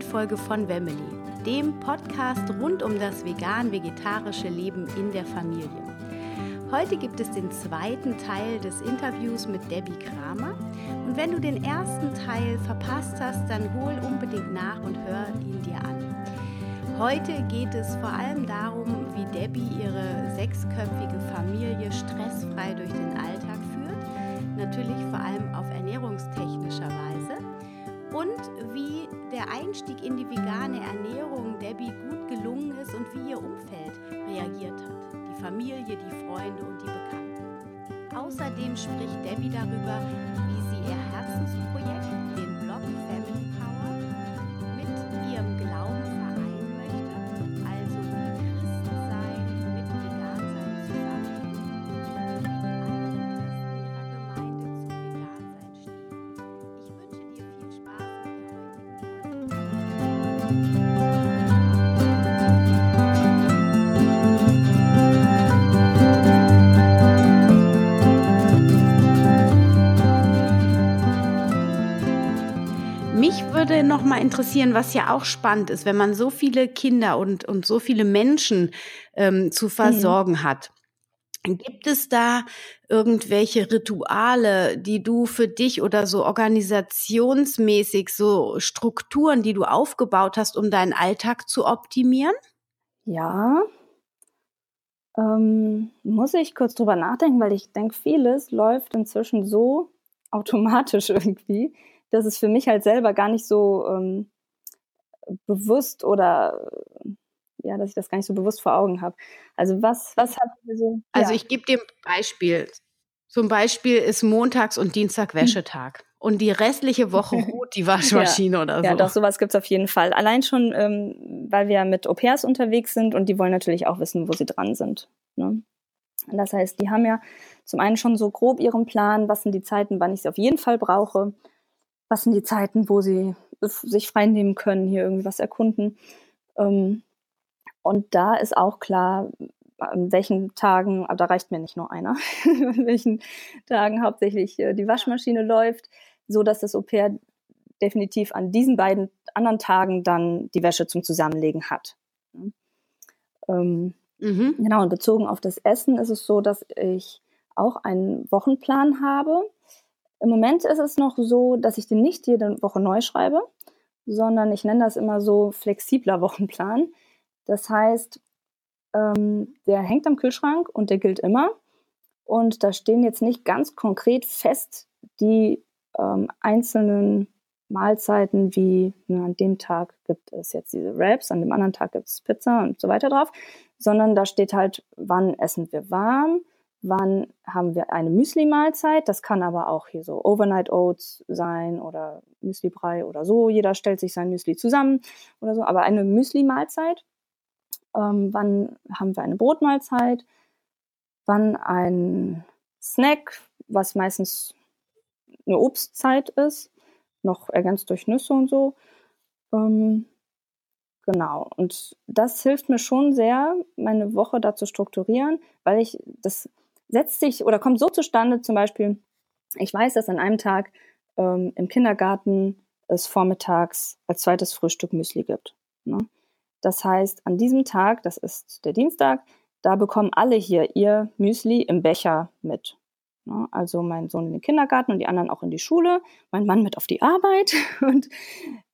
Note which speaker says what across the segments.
Speaker 1: neuen Folge von Wemily, dem Podcast rund um das vegan-vegetarische Leben in der Familie. Heute gibt es den zweiten Teil des Interviews mit Debbie Kramer. Und wenn du den ersten Teil verpasst hast, dann hol unbedingt nach und hör ihn dir an. Heute geht es vor allem darum, wie Debbie ihre sechsköpfige Familie stressfrei durch den Alltag führt. Natürlich vor allem auf ernährungstechnischer Weise. Und wie der Einstieg in die vegane Ernährung Debbie gut gelungen ist und wie ihr Umfeld reagiert hat. Die Familie, die Freunde und die Bekannten. Außerdem spricht Debbie darüber, wie sie ihr Herzensprojekt würde noch mal interessieren, was ja auch spannend ist, wenn man so viele Kinder und, und so viele Menschen ähm, zu mhm. versorgen mhm. hat. Gibt es da irgendwelche Rituale, die du für dich oder so organisationsmäßig, so Strukturen, die du aufgebaut hast, um deinen Alltag zu optimieren?
Speaker 2: Ja, ähm, muss ich kurz drüber nachdenken, weil ich denke, vieles läuft inzwischen so automatisch irgendwie, dass es für mich halt selber gar nicht so ähm, bewusst oder ja, dass ich das gar nicht so bewusst vor Augen habe. Also was, was habt ihr so?
Speaker 1: Also ja. ich gebe dir ein Beispiel. Zum Beispiel ist Montags und Dienstag hm. Wäschetag. Und die restliche Woche ruht die Waschmaschine
Speaker 2: ja.
Speaker 1: oder so.
Speaker 2: Ja, doch, sowas gibt es auf jeden Fall. Allein schon, ähm, weil wir mit Au-pairs unterwegs sind und die wollen natürlich auch wissen, wo sie dran sind. Ne? Das heißt, die haben ja zum einen schon so grob ihren Plan, was sind die Zeiten, wann ich sie auf jeden Fall brauche was sind die Zeiten, wo sie sich freinehmen können, hier irgendwie was erkunden. Ähm, und da ist auch klar, an welchen Tagen, aber da reicht mir nicht nur einer, an welchen Tagen hauptsächlich äh, die Waschmaschine läuft, so dass das Au-pair definitiv an diesen beiden anderen Tagen dann die Wäsche zum Zusammenlegen hat. Ähm, mhm. Genau, und bezogen auf das Essen ist es so, dass ich auch einen Wochenplan habe, im Moment ist es noch so, dass ich den nicht jede Woche neu schreibe, sondern ich nenne das immer so flexibler Wochenplan. Das heißt, ähm, der hängt am Kühlschrank und der gilt immer. Und da stehen jetzt nicht ganz konkret fest die ähm, einzelnen Mahlzeiten, wie na, an dem Tag gibt es jetzt diese Wraps, an dem anderen Tag gibt es Pizza und so weiter drauf, sondern da steht halt, wann essen wir warm, wann haben wir eine Müsli-Mahlzeit. Das kann aber auch hier so Overnight Oats sein oder Müsli-Brei oder so. Jeder stellt sich sein Müsli zusammen oder so. Aber eine Müsli-Mahlzeit. Ähm, wann haben wir eine Brotmahlzeit? Wann ein Snack, was meistens eine Obstzeit ist, noch ergänzt durch Nüsse und so. Ähm, genau. Und das hilft mir schon sehr, meine Woche da zu strukturieren, weil ich das setzt sich oder kommt so zustande, zum Beispiel, ich weiß, dass an einem Tag ähm, im Kindergarten es vormittags als zweites Frühstück Müsli gibt. Ne? Das heißt, an diesem Tag, das ist der Dienstag, da bekommen alle hier ihr Müsli im Becher mit. Ne? Also mein Sohn in den Kindergarten und die anderen auch in die Schule, mein Mann mit auf die Arbeit. Und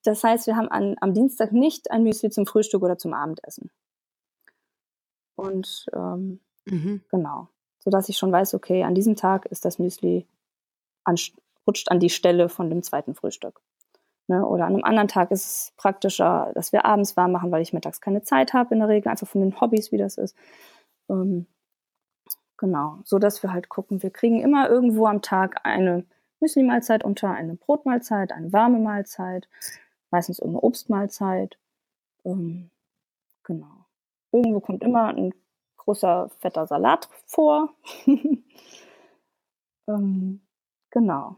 Speaker 2: das heißt, wir haben an, am Dienstag nicht ein Müsli zum Frühstück oder zum Abendessen. Und ähm, mhm. genau sodass ich schon weiß, okay, an diesem Tag ist das Müsli an, rutscht an die Stelle von dem zweiten Frühstück. Ne? Oder an einem anderen Tag ist es praktischer, dass wir abends warm machen, weil ich mittags keine Zeit habe in der Regel, einfach von den Hobbys, wie das ist. Ähm, genau, so dass wir halt gucken, wir kriegen immer irgendwo am Tag eine Müsli-Mahlzeit unter, eine Brotmahlzeit, eine warme Mahlzeit, meistens irgendeine Obstmahlzeit. Ähm, genau. Irgendwo kommt immer ein großer fetter Salat vor. ähm, genau.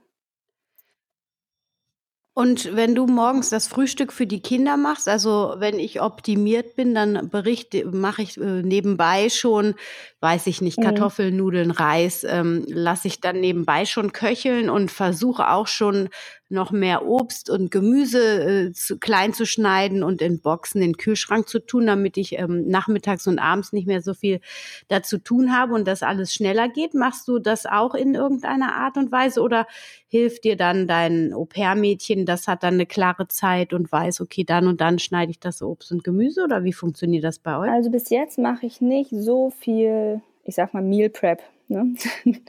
Speaker 1: Und wenn du morgens das Frühstück für die Kinder machst, also wenn ich optimiert bin, dann berichte, mache ich äh, nebenbei schon, weiß ich nicht, mhm. Kartoffeln, Nudeln, Reis, ähm, lasse ich dann nebenbei schon köcheln und versuche auch schon noch mehr Obst und Gemüse äh, zu, klein zu schneiden und in Boxen in den Kühlschrank zu tun, damit ich ähm, nachmittags und abends nicht mehr so viel dazu tun habe und das alles schneller geht. Machst du das auch in irgendeiner Art und Weise oder hilft dir dann dein Au-pair-Mädchen, das hat dann eine klare Zeit und weiß, okay, dann und dann schneide ich das Obst und Gemüse oder wie funktioniert das bei euch?
Speaker 2: Also bis jetzt mache ich nicht so viel, ich sag mal Meal Prep ne?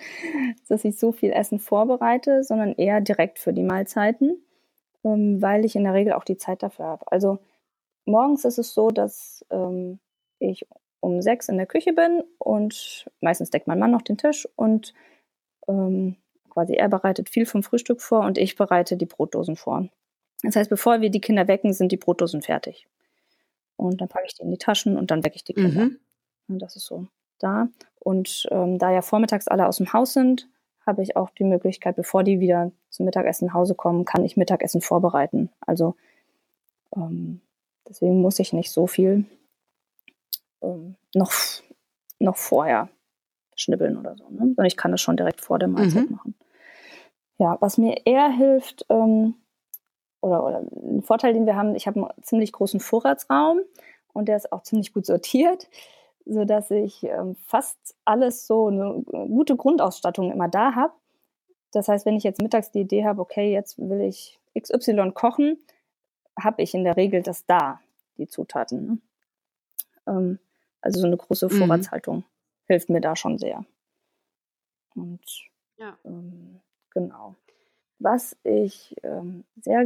Speaker 2: dass ich so viel Essen vorbereite, sondern eher direkt für die Mahlzeiten, ähm, weil ich in der Regel auch die Zeit dafür habe. Also morgens ist es so, dass ähm, ich um sechs in der Küche bin und meistens deckt mein Mann noch den Tisch und ähm, quasi er bereitet viel vom Frühstück vor und ich bereite die Brotdosen vor. Das heißt, bevor wir die Kinder wecken, sind die Brotdosen fertig. Und dann packe ich die in die Taschen und dann wecke ich die Kinder. Mhm. Und das ist so da. Und ähm, da ja vormittags alle aus dem Haus sind, habe ich auch die Möglichkeit, bevor die wieder zum Mittagessen nach Hause kommen, kann ich Mittagessen vorbereiten. Also ähm, deswegen muss ich nicht so viel ähm, noch, noch vorher schnibbeln oder so, ne? sondern ich kann das schon direkt vor der Mahlzeit mhm. machen. Ja, was mir eher hilft, ähm, oder, oder ein Vorteil, den wir haben, ich habe einen ziemlich großen Vorratsraum und der ist auch ziemlich gut sortiert so dass ich ähm, fast alles so eine gute Grundausstattung immer da habe. Das heißt, wenn ich jetzt mittags die Idee habe, okay, jetzt will ich XY kochen, habe ich in der Regel das da, die Zutaten. Ne? Ähm, also so eine große mhm. Vorratshaltung mhm. hilft mir da schon sehr. Und ja. ähm, genau. Was ich ähm, sehr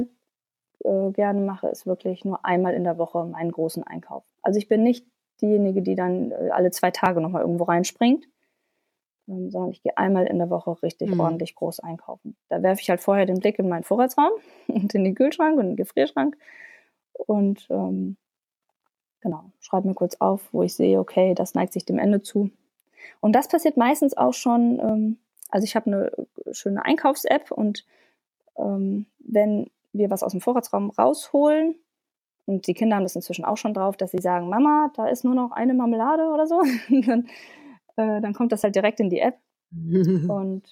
Speaker 2: äh, gerne mache, ist wirklich nur einmal in der Woche meinen großen Einkauf. Also ich bin nicht diejenige, die dann äh, alle zwei Tage nochmal irgendwo reinspringt, ähm, sondern ich gehe einmal in der Woche richtig mhm. ordentlich groß einkaufen. Da werfe ich halt vorher den Blick in meinen Vorratsraum und in den Kühlschrank und in den Gefrierschrank und ähm, genau, schreibe mir kurz auf, wo ich sehe, okay, das neigt sich dem Ende zu. Und das passiert meistens auch schon, ähm, also ich habe eine schöne Einkaufs-App und ähm, wenn wir was aus dem Vorratsraum rausholen, und die Kinder haben das inzwischen auch schon drauf, dass sie sagen, Mama, da ist nur noch eine Marmelade oder so. dann, äh, dann kommt das halt direkt in die App. und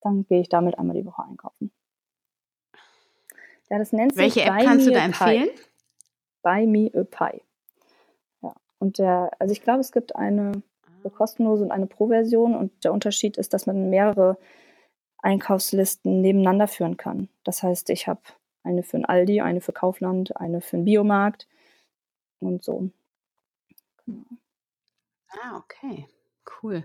Speaker 2: dann gehe ich damit einmal die Woche einkaufen. Ja, das nennt sich
Speaker 1: Welche App kannst du da empfehlen?
Speaker 2: Buy Me a Pie. Ja, und der, also ich glaube, es gibt eine kostenlose und eine Pro-Version und der Unterschied ist, dass man mehrere Einkaufslisten nebeneinander führen kann. Das heißt, ich habe eine für ein Aldi, eine für Kaufland, eine für einen Biomarkt und so.
Speaker 1: Genau. Ah, okay. Cool.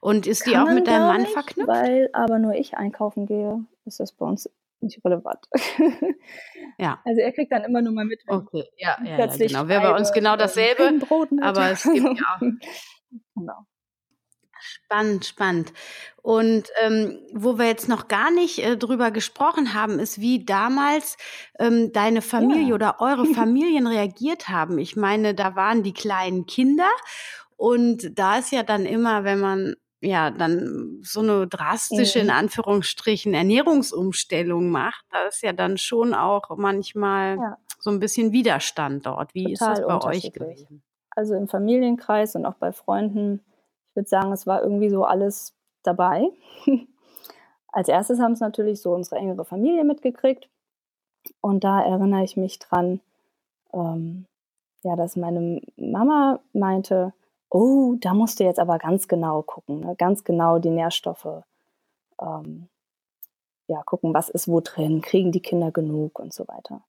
Speaker 1: Und ist die auch mit deinem Mann nicht, verknüpft?
Speaker 2: Weil aber nur ich einkaufen gehe, ist das bei uns nicht relevant.
Speaker 1: ja.
Speaker 2: Also er kriegt dann immer nur mal mit.
Speaker 1: Okay, ja, ja, ja genau. Wäre bei uns genau dasselbe. Aber es gibt ja auch. genau. Spannend, spannend. Und ähm, wo wir jetzt noch gar nicht äh, drüber gesprochen haben, ist, wie damals ähm, deine Familie ja. oder eure Familien reagiert haben. Ich meine, da waren die kleinen Kinder und da ist ja dann immer, wenn man ja dann so eine drastische, in Anführungsstrichen, Ernährungsumstellung macht, da ist ja dann schon auch manchmal ja. so ein bisschen Widerstand dort. Wie Total ist das bei euch gewesen?
Speaker 2: Also im Familienkreis und auch bei Freunden ich würde sagen, es war irgendwie so alles dabei. Als erstes haben es natürlich so unsere engere Familie mitgekriegt. Und da erinnere ich mich dran, ähm, ja, dass meine Mama meinte, oh, da musst du jetzt aber ganz genau gucken, ne? ganz genau die Nährstoffe, ähm, ja, gucken, was ist wo drin, kriegen die Kinder genug und so weiter.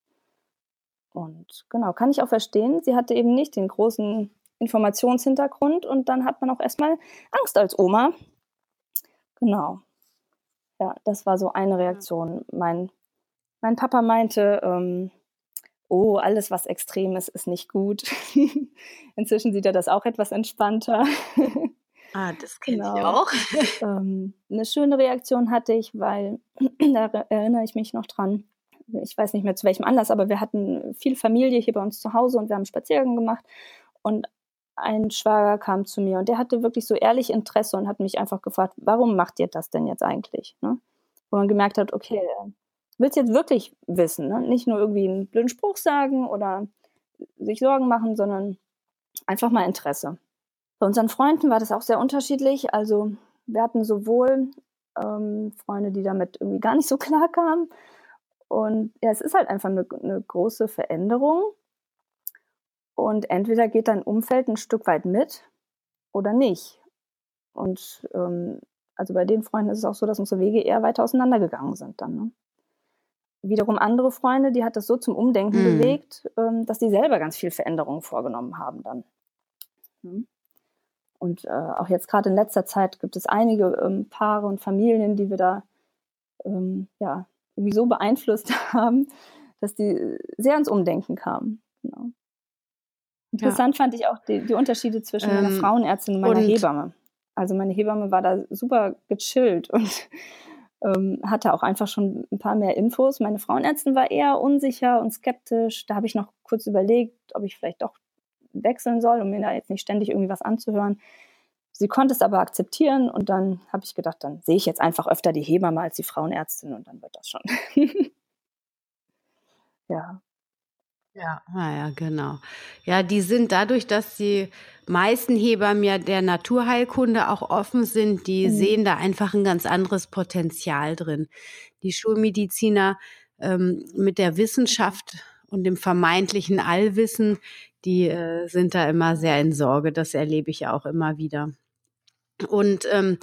Speaker 2: Und genau, kann ich auch verstehen. Sie hatte eben nicht den großen Informationshintergrund und dann hat man auch erstmal Angst als Oma. Genau. Ja, das war so eine Reaktion. Mein, mein Papa meinte, ähm, oh, alles, was extrem ist, ist nicht gut. Inzwischen sieht er das auch etwas entspannter.
Speaker 1: ah, das kenne genau. ich auch.
Speaker 2: ähm, eine schöne Reaktion hatte ich, weil, da erinnere ich mich noch dran, ich weiß nicht mehr zu welchem Anlass, aber wir hatten viel Familie hier bei uns zu Hause und wir haben Spaziergang gemacht. Und ein Schwager kam zu mir und der hatte wirklich so ehrlich Interesse und hat mich einfach gefragt, warum macht ihr das denn jetzt eigentlich? Ne? Wo man gemerkt hat, okay, willst jetzt wirklich wissen, ne? nicht nur irgendwie einen blöden Spruch sagen oder sich Sorgen machen, sondern einfach mal Interesse. Bei unseren Freunden war das auch sehr unterschiedlich. Also wir hatten sowohl ähm, Freunde, die damit irgendwie gar nicht so klar kamen. Und ja, es ist halt einfach eine, eine große Veränderung. Und entweder geht dein Umfeld ein Stück weit mit oder nicht. Und ähm, also bei den Freunden ist es auch so, dass unsere Wege eher weiter auseinandergegangen sind dann. Ne? Wiederum andere Freunde, die hat das so zum Umdenken mhm. bewegt, ähm, dass die selber ganz viel Veränderungen vorgenommen haben dann. Mhm. Und äh, auch jetzt gerade in letzter Zeit gibt es einige ähm, Paare und Familien, die wir da ähm, ja, irgendwie so beeinflusst haben, dass die sehr ins Umdenken kamen. Genau. Interessant ja. fand ich auch die, die Unterschiede zwischen ähm, meiner Frauenärztin und meiner und Hebamme. Also meine Hebamme war da super gechillt und ähm, hatte auch einfach schon ein paar mehr Infos. Meine Frauenärztin war eher unsicher und skeptisch. Da habe ich noch kurz überlegt, ob ich vielleicht doch wechseln soll, um mir da jetzt nicht ständig irgendwie was anzuhören. Sie konnte es aber akzeptieren und dann habe ich gedacht, dann sehe ich jetzt einfach öfter die Hebamme als die Frauenärztin und dann wird das schon.
Speaker 1: ja. Ja, naja, genau. Ja, die sind dadurch, dass die meisten Hebammen ja der Naturheilkunde auch offen sind, die mhm. sehen da einfach ein ganz anderes Potenzial drin. Die Schulmediziner ähm, mit der Wissenschaft und dem vermeintlichen Allwissen, die äh, sind da immer sehr in Sorge. Das erlebe ich auch immer wieder. Und ähm,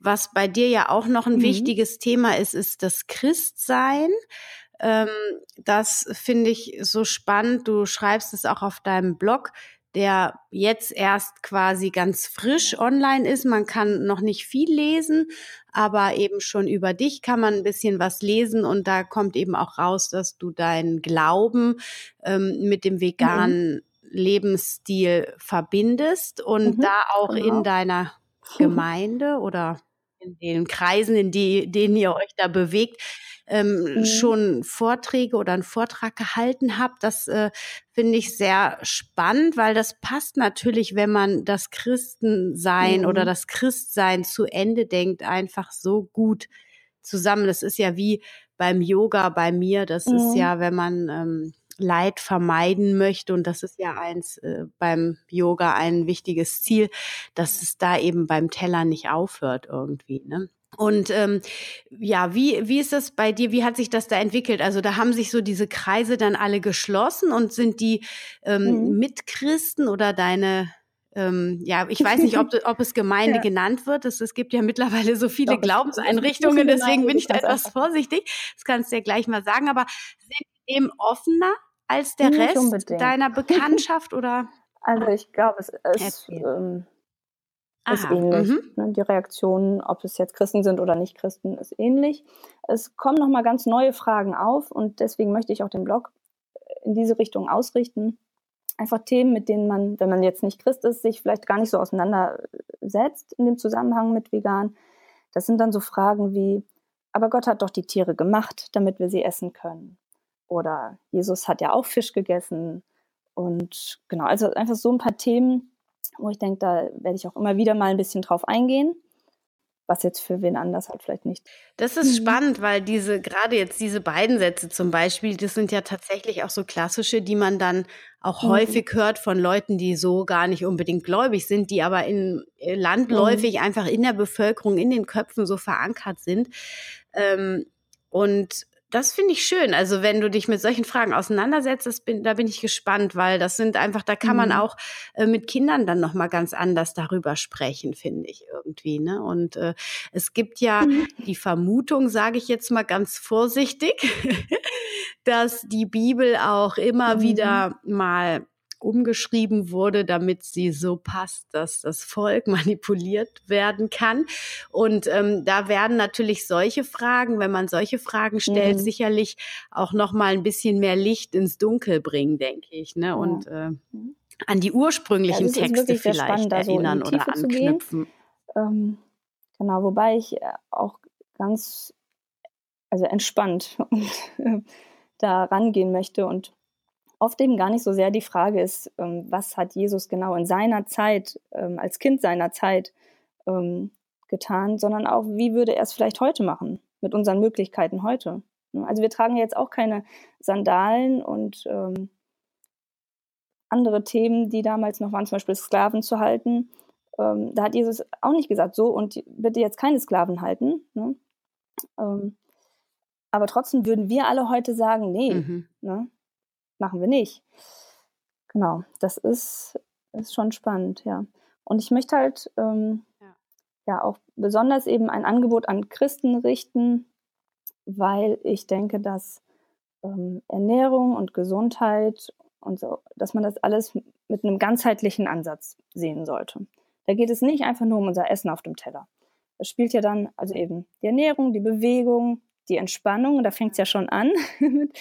Speaker 1: was bei dir ja auch noch ein mhm. wichtiges Thema ist, ist das Christsein. Ähm, das finde ich so spannend. Du schreibst es auch auf deinem Blog, der jetzt erst quasi ganz frisch online ist. Man kann noch nicht viel lesen, aber eben schon über dich kann man ein bisschen was lesen und da kommt eben auch raus, dass du deinen Glauben ähm, mit dem veganen mhm. Lebensstil verbindest und mhm, da auch genau. in deiner Gemeinde oder in den Kreisen, in die, denen ihr euch da bewegt, ähm, mhm. schon Vorträge oder einen Vortrag gehalten habt. Das äh, finde ich sehr spannend, weil das passt natürlich, wenn man das Christensein mhm. oder das Christsein zu Ende denkt, einfach so gut zusammen. Das ist ja wie beim Yoga bei mir. Das mhm. ist ja, wenn man ähm, Leid vermeiden möchte. Und das ist ja eins äh, beim Yoga ein wichtiges Ziel, dass es da eben beim Teller nicht aufhört irgendwie. Ne? Und ähm, ja, wie, wie ist das bei dir? Wie hat sich das da entwickelt? Also da haben sich so diese Kreise dann alle geschlossen und sind die ähm, mhm. Mitchristen oder deine ähm, ja, ich weiß nicht, ob, ob es Gemeinde ja. genannt wird. Es, es gibt ja mittlerweile so viele Doch, Glaubenseinrichtungen, deswegen bin ich da etwas vorsichtig. Das kannst du ja gleich mal sagen. Aber sind dem offener als der Nicht Rest unbedingt. deiner Bekanntschaft oder?
Speaker 2: Also ich glaube, es ist, ist ähnlich. Mhm. Ne? Die Reaktionen, ob es jetzt Christen sind oder nicht Christen, ist ähnlich. Es kommen nochmal ganz neue Fragen auf und deswegen möchte ich auch den Blog in diese Richtung ausrichten. Einfach Themen, mit denen man, wenn man jetzt nicht Christ ist, sich vielleicht gar nicht so auseinandersetzt in dem Zusammenhang mit vegan. Das sind dann so Fragen wie, aber Gott hat doch die Tiere gemacht, damit wir sie essen können. Oder Jesus hat ja auch Fisch gegessen. Und genau, also einfach so ein paar Themen, wo ich denke, da werde ich auch immer wieder mal ein bisschen drauf eingehen was jetzt für wen anders halt vielleicht nicht.
Speaker 1: Das ist mhm. spannend, weil diese, gerade jetzt diese beiden Sätze zum Beispiel, das sind ja tatsächlich auch so klassische, die man dann auch mhm. häufig hört von Leuten, die so gar nicht unbedingt gläubig sind, die aber in äh, landläufig mhm. einfach in der Bevölkerung, in den Köpfen so verankert sind. Ähm, und das finde ich schön. Also wenn du dich mit solchen Fragen auseinandersetzt, bin, da bin ich gespannt, weil das sind einfach, da kann man mhm. auch äh, mit Kindern dann noch mal ganz anders darüber sprechen, finde ich irgendwie. Ne? Und äh, es gibt ja mhm. die Vermutung, sage ich jetzt mal ganz vorsichtig, dass die Bibel auch immer mhm. wieder mal umgeschrieben wurde, damit sie so passt, dass das Volk manipuliert werden kann. Und ähm, da werden natürlich solche Fragen, wenn man solche Fragen stellt, mhm. sicherlich auch noch mal ein bisschen mehr Licht ins Dunkel bringen, denke ich. Ne? Und äh, mhm. an die ursprünglichen ja, Texte vielleicht spannend, erinnern so oder anknüpfen.
Speaker 2: Ähm, genau, wobei ich äh, auch ganz also entspannt und äh, da rangehen möchte und oft eben gar nicht so sehr die Frage ist, ähm, was hat Jesus genau in seiner Zeit, ähm, als Kind seiner Zeit ähm, getan, sondern auch, wie würde er es vielleicht heute machen, mit unseren Möglichkeiten heute. Ne? Also wir tragen jetzt auch keine Sandalen und andere Themen, die damals noch waren, zum Beispiel Sklaven zu halten. Da hat Jesus auch nicht gesagt, so und bitte jetzt keine Sklaven halten. Ne? Aber trotzdem würden wir alle heute sagen, nee, mhm. ne? Machen wir nicht. Genau, das ist, ist schon spannend, ja. Und ich möchte halt ähm, ja. ja auch besonders eben ein Angebot an Christen richten, weil ich denke, dass ähm, Ernährung und Gesundheit und so, dass man das alles mit einem ganzheitlichen Ansatz sehen sollte. Da geht es nicht einfach nur um unser Essen auf dem Teller. Das spielt ja dann also eben die Ernährung, die Bewegung, die Entspannung, und da fängt es ja schon an mit,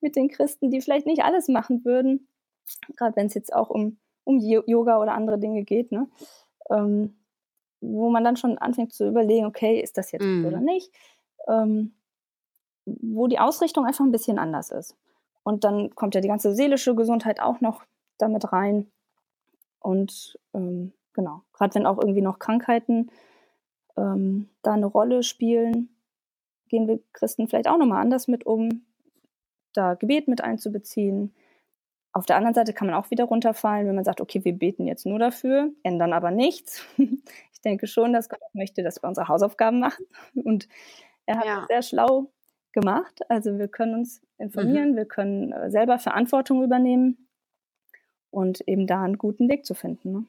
Speaker 2: mit den Christen, die vielleicht nicht alles machen würden, gerade wenn es jetzt auch um, um Yoga oder andere Dinge geht, ne? Ähm, wo man dann schon anfängt zu überlegen, okay, ist das jetzt mm. oder nicht? Ähm, wo die Ausrichtung einfach ein bisschen anders ist. Und dann kommt ja die ganze seelische Gesundheit auch noch damit rein. Und ähm, genau, gerade wenn auch irgendwie noch Krankheiten ähm, da eine Rolle spielen, gehen wir Christen vielleicht auch nochmal anders mit um, da Gebet mit einzubeziehen. Auf der anderen Seite kann man auch wieder runterfallen, wenn man sagt, okay, wir beten jetzt nur dafür, ändern aber nichts. ich denke schon, dass Gott möchte, dass wir unsere Hausaufgaben machen. Und er hat ja. sehr schlau gemacht. Also wir können uns informieren, mhm. wir können äh, selber Verantwortung übernehmen und eben da einen guten Weg zu finden. Ne?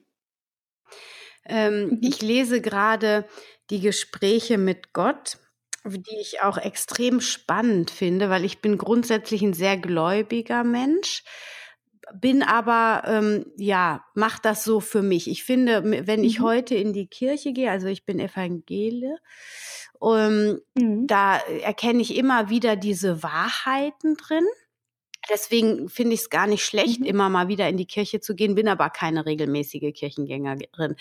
Speaker 1: Ähm, mhm. Ich lese gerade die Gespräche mit Gott, die ich auch extrem spannend finde, weil ich bin grundsätzlich ein sehr gläubiger Mensch bin aber, ähm, ja, mach das so für mich. Ich finde, wenn ich mhm. heute in die Kirche gehe, also ich bin Evangele, ähm, mhm. da erkenne ich immer wieder diese Wahrheiten drin. Deswegen finde ich es gar nicht schlecht, mhm. immer mal wieder in die Kirche zu gehen, bin aber keine regelmäßige Kirchengängerin,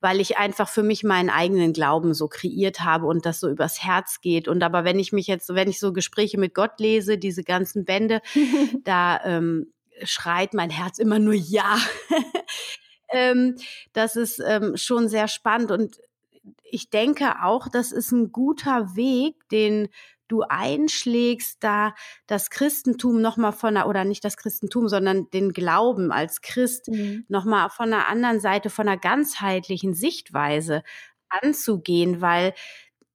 Speaker 1: weil ich einfach für mich meinen eigenen Glauben so kreiert habe und das so übers Herz geht. Und aber wenn ich mich jetzt, wenn ich so Gespräche mit Gott lese, diese ganzen Bände, da ähm, schreit mein Herz immer nur ja. ähm, das ist ähm, schon sehr spannend und ich denke auch, das ist ein guter Weg, den du einschlägst, da das Christentum nochmal von der, oder nicht das Christentum, sondern den Glauben als Christ mhm. nochmal von einer anderen Seite, von einer ganzheitlichen Sichtweise anzugehen, weil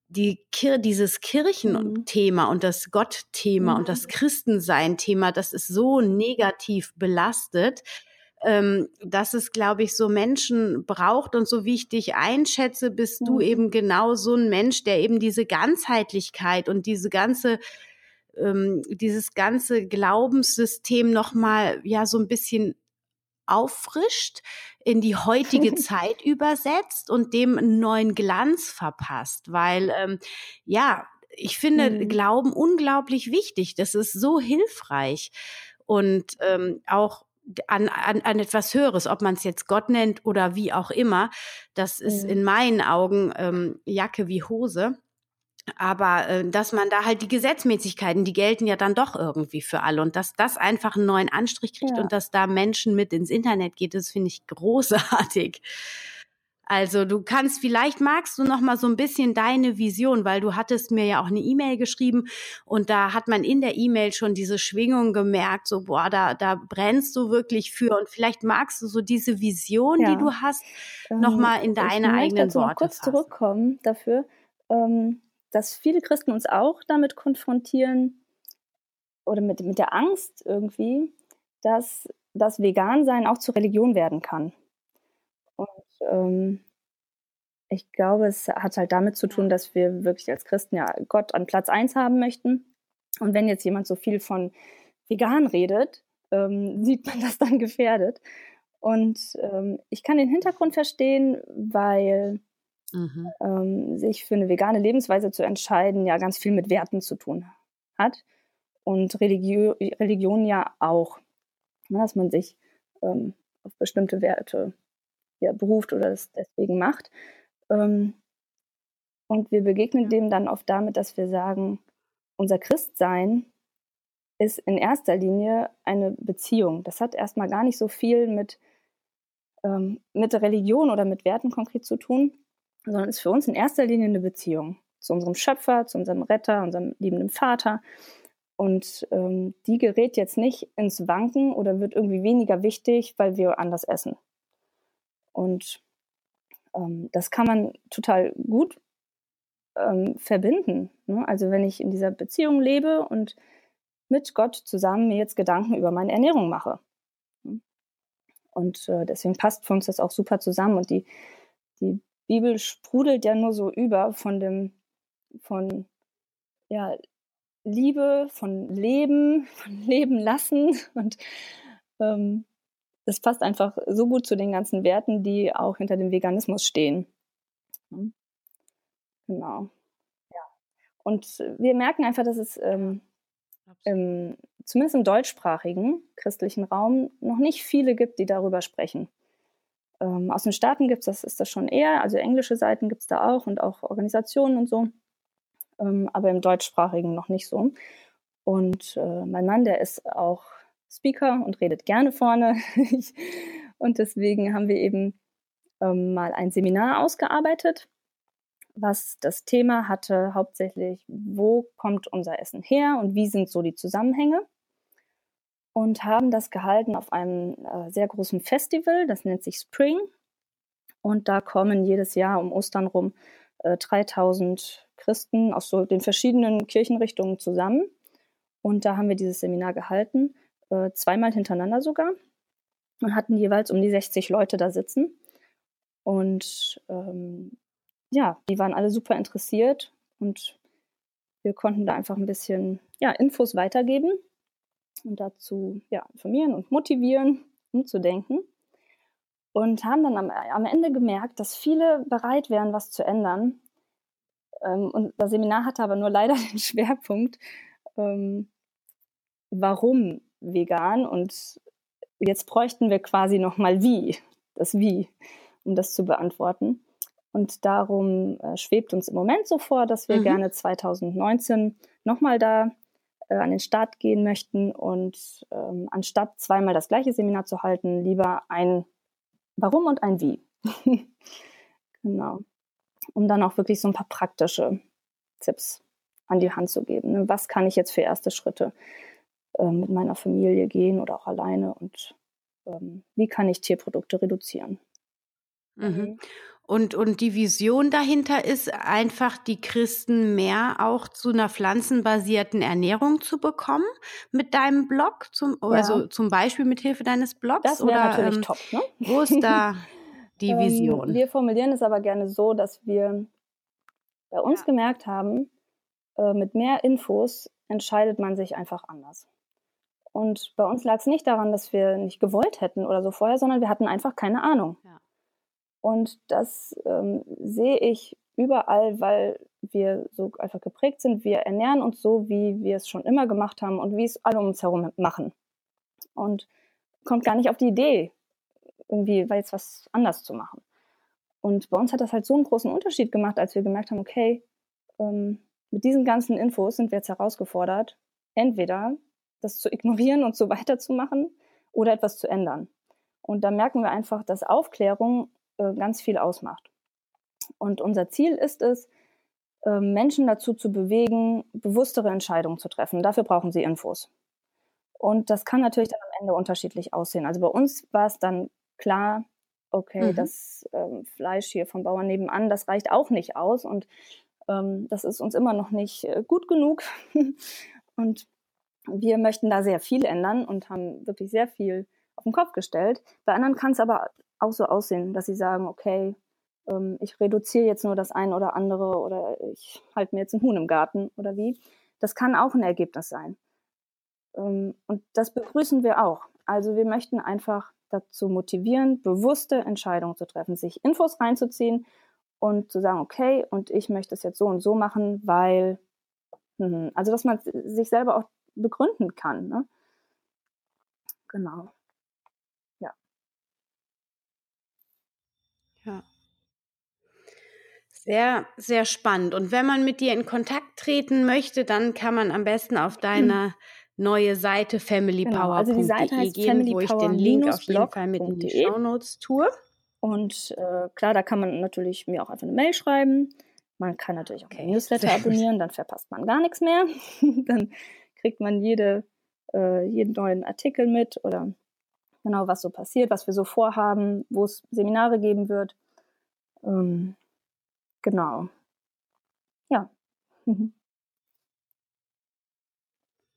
Speaker 1: die Kir dieses Kirchenthema mhm. und das Gottthema mhm. und das Christensein-Thema, das ist so negativ belastet, ähm, dass es, glaube ich, so Menschen braucht. Und so wie ich dich einschätze, bist mhm. du eben genau so ein Mensch, der eben diese Ganzheitlichkeit und diese ganze ähm, dieses ganze Glaubenssystem nochmal ja so ein bisschen auffrischt, in die heutige Zeit übersetzt und dem einen neuen Glanz verpasst, weil ähm, ja, ich finde mhm. Glauben unglaublich wichtig. Das ist so hilfreich und ähm, auch an, an, an etwas Höheres, ob man es jetzt Gott nennt oder wie auch immer. Das ist mhm. in meinen Augen ähm, Jacke wie Hose. Aber äh, dass man da halt die Gesetzmäßigkeiten, die gelten ja dann doch irgendwie für alle und dass das einfach einen neuen Anstrich kriegt ja. und dass da Menschen mit ins Internet geht, das finde ich großartig. Also du kannst, vielleicht magst du noch mal so ein bisschen deine Vision, weil du hattest mir ja auch eine E-Mail geschrieben und da hat man in der E-Mail schon diese Schwingung gemerkt, so boah, da, da brennst du wirklich für und vielleicht magst du so diese Vision, ja. die du hast, ähm, noch mal in deine eigenen Worte
Speaker 2: kurz fassen. zurückkommen dafür, ähm, dass viele Christen uns auch damit konfrontieren oder mit, mit der Angst irgendwie, dass das Vegansein auch zur Religion werden kann. Und ähm, ich glaube, es hat halt damit zu tun, dass wir wirklich als Christen ja Gott an Platz 1 haben möchten. Und wenn jetzt jemand so viel von vegan redet, ähm, sieht man das dann gefährdet. Und ähm, ich kann den Hintergrund verstehen, weil mhm. ähm, sich für eine vegane Lebensweise zu entscheiden ja ganz viel mit Werten zu tun hat. Und Religio Religion ja auch. Ne, dass man sich ähm, auf bestimmte Werte ja, beruft oder das deswegen macht. Ähm, und wir begegnen dem dann oft damit, dass wir sagen, unser Christsein ist in erster Linie eine Beziehung. Das hat erstmal gar nicht so viel mit, ähm, mit Religion oder mit Werten konkret zu tun, sondern ist für uns in erster Linie eine Beziehung. zu unserem Schöpfer, zu unserem Retter, unserem liebenden Vater. Und ähm, die gerät jetzt nicht ins Wanken oder wird irgendwie weniger wichtig, weil wir anders essen. Und ähm, das kann man total gut ähm, verbinden. Ne? Also wenn ich in dieser Beziehung lebe und mit Gott zusammen mir jetzt Gedanken über meine Ernährung mache. Und äh, deswegen passt für uns das auch super zusammen. Und die, die Bibel sprudelt ja nur so über von dem, von ja, Liebe, von Leben, von Leben lassen. Und ähm, das passt einfach so gut zu den ganzen Werten, die auch hinter dem Veganismus stehen. Genau. Ja. Und wir merken einfach, dass es ähm, im, zumindest im deutschsprachigen christlichen Raum noch nicht viele gibt, die darüber sprechen. Ähm, aus den Staaten gibt es das, ist das schon eher, also englische Seiten gibt es da auch und auch Organisationen und so, ähm, aber im deutschsprachigen noch nicht so. Und äh, mein Mann, der ist auch Speaker und redet gerne vorne. und deswegen haben wir eben ähm, mal ein Seminar ausgearbeitet was das Thema hatte hauptsächlich, wo kommt unser Essen her und wie sind so die Zusammenhänge. Und haben das gehalten auf einem äh, sehr großen Festival, das nennt sich Spring. Und da kommen jedes Jahr um Ostern rum äh, 3000 Christen aus so den verschiedenen Kirchenrichtungen zusammen. Und da haben wir dieses Seminar gehalten, äh, zweimal hintereinander sogar. Und hatten jeweils um die 60 Leute da sitzen. Und ähm, ja, die waren alle super interessiert und wir konnten da einfach ein bisschen ja, Infos weitergeben und dazu ja, informieren und motivieren, umzudenken. Und haben dann am, am Ende gemerkt, dass viele bereit wären, was zu ändern. Ähm, und das Seminar hatte aber nur leider den Schwerpunkt, ähm, warum vegan. Und jetzt bräuchten wir quasi nochmal wie, das Wie, um das zu beantworten. Und darum äh, schwebt uns im Moment so vor, dass wir mhm. gerne 2019 nochmal da äh, an den Start gehen möchten und ähm, anstatt zweimal das gleiche Seminar zu halten, lieber ein Warum und ein Wie. genau. Um dann auch wirklich so ein paar praktische Tipps an die Hand zu geben. Ne? Was kann ich jetzt für erste Schritte äh, mit meiner Familie gehen oder auch alleine und ähm, wie kann ich Tierprodukte reduzieren?
Speaker 1: Mhm. Und, und die Vision dahinter ist einfach, die Christen mehr auch zu einer pflanzenbasierten Ernährung zu bekommen mit deinem Blog, zum, ja. also zum Beispiel mit Hilfe deines Blogs.
Speaker 2: Das wäre natürlich ähm, top. Ne?
Speaker 1: Wo ist da die ähm, Vision?
Speaker 2: Ähm, wir formulieren es aber gerne so, dass wir bei uns ja. gemerkt haben, äh, mit mehr Infos entscheidet man sich einfach anders. Und bei uns lag es nicht daran, dass wir nicht gewollt hätten oder so vorher, sondern wir hatten einfach keine Ahnung. Ja. Und das ähm, sehe ich überall, weil wir so einfach geprägt sind. Wir ernähren uns so, wie wir es schon immer gemacht haben und wie es alle um uns herum machen. Und kommt gar nicht auf die Idee, irgendwie jetzt was anders zu machen. Und bei uns hat das halt so einen großen Unterschied gemacht, als wir gemerkt haben, okay, ähm, mit diesen ganzen Infos sind wir jetzt herausgefordert, entweder das zu ignorieren und so weiterzumachen oder etwas zu ändern. Und da merken wir einfach, dass Aufklärung äh, ganz viel ausmacht. Und unser Ziel ist es, ähm, Menschen dazu zu bewegen, bewusstere Entscheidungen zu treffen. Dafür brauchen sie Infos. Und das kann natürlich dann am Ende unterschiedlich aussehen. Also bei uns war es dann klar, okay, mhm. das ähm, Fleisch hier vom Bauern nebenan, das reicht auch nicht aus und ähm, das ist uns immer noch nicht äh, gut genug. und wir möchten da sehr viel ändern und haben wirklich sehr viel auf den Kopf gestellt. Bei anderen kann es aber auch so aussehen, dass sie sagen, okay, ähm, ich reduziere jetzt nur das eine oder andere oder ich halte mir jetzt einen Huhn im Garten oder wie. Das kann auch ein Ergebnis sein. Ähm, und das begrüßen wir auch. Also wir möchten einfach dazu motivieren, bewusste Entscheidungen zu treffen, sich Infos reinzuziehen und zu sagen, okay, und ich möchte es jetzt so und so machen, weil, hm, also dass man sich selber auch begründen kann. Ne? Genau.
Speaker 1: Ja. Sehr, sehr spannend. Und wenn man mit dir in Kontakt treten möchte, dann kann man am besten auf deine neue Seite familypower.de genau, also die Seite heißt gehen, wo ich den Link auf jeden Fall mit in die Show Notes tue.
Speaker 2: Und äh, klar, da kann man natürlich mir auch einfach eine Mail schreiben. Man kann natürlich auch okay. Newsletter abonnieren, dann verpasst man gar nichts mehr. dann kriegt man jede, äh, jeden neuen Artikel mit oder genau, was so passiert, was wir so vorhaben, wo es Seminare geben wird. Ähm, genau. Ja.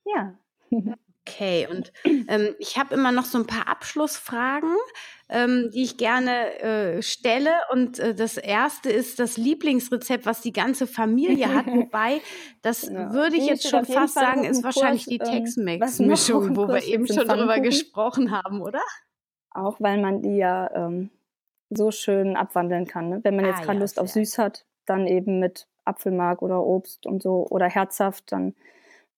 Speaker 1: ja. Okay, und ähm, ich habe immer noch so ein paar Abschlussfragen, ähm, die ich gerne äh, stelle. Und äh, das erste ist das Lieblingsrezept, was die ganze Familie hat. Wobei, das ja. würde ich jetzt schon fast sagen, ist wahrscheinlich die ähm, Tex-Mex-Mischung, wo wir eben schon drüber gesprochen haben, oder?
Speaker 2: Auch weil man die ja ähm, so schön abwandeln kann. Ne? Wenn man jetzt ah, gerade ja, Lust auf süß hat, dann eben mit Apfelmark oder Obst und so oder herzhaft, dann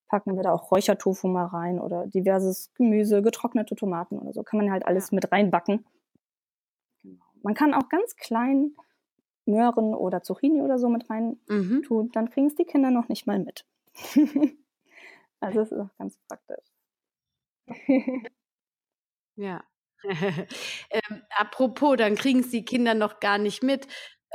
Speaker 2: packen wir da auch Räuchertofu mal rein oder diverses Gemüse, getrocknete Tomaten oder so. Kann man halt alles ja. mit reinbacken. Genau. Man kann auch ganz klein Möhren oder Zucchini oder so mit rein mhm. tun. Dann kriegen es die Kinder noch nicht mal mit. also das ist auch ganz praktisch.
Speaker 1: ja. ähm, apropos, dann kriegen es die Kinder noch gar nicht mit.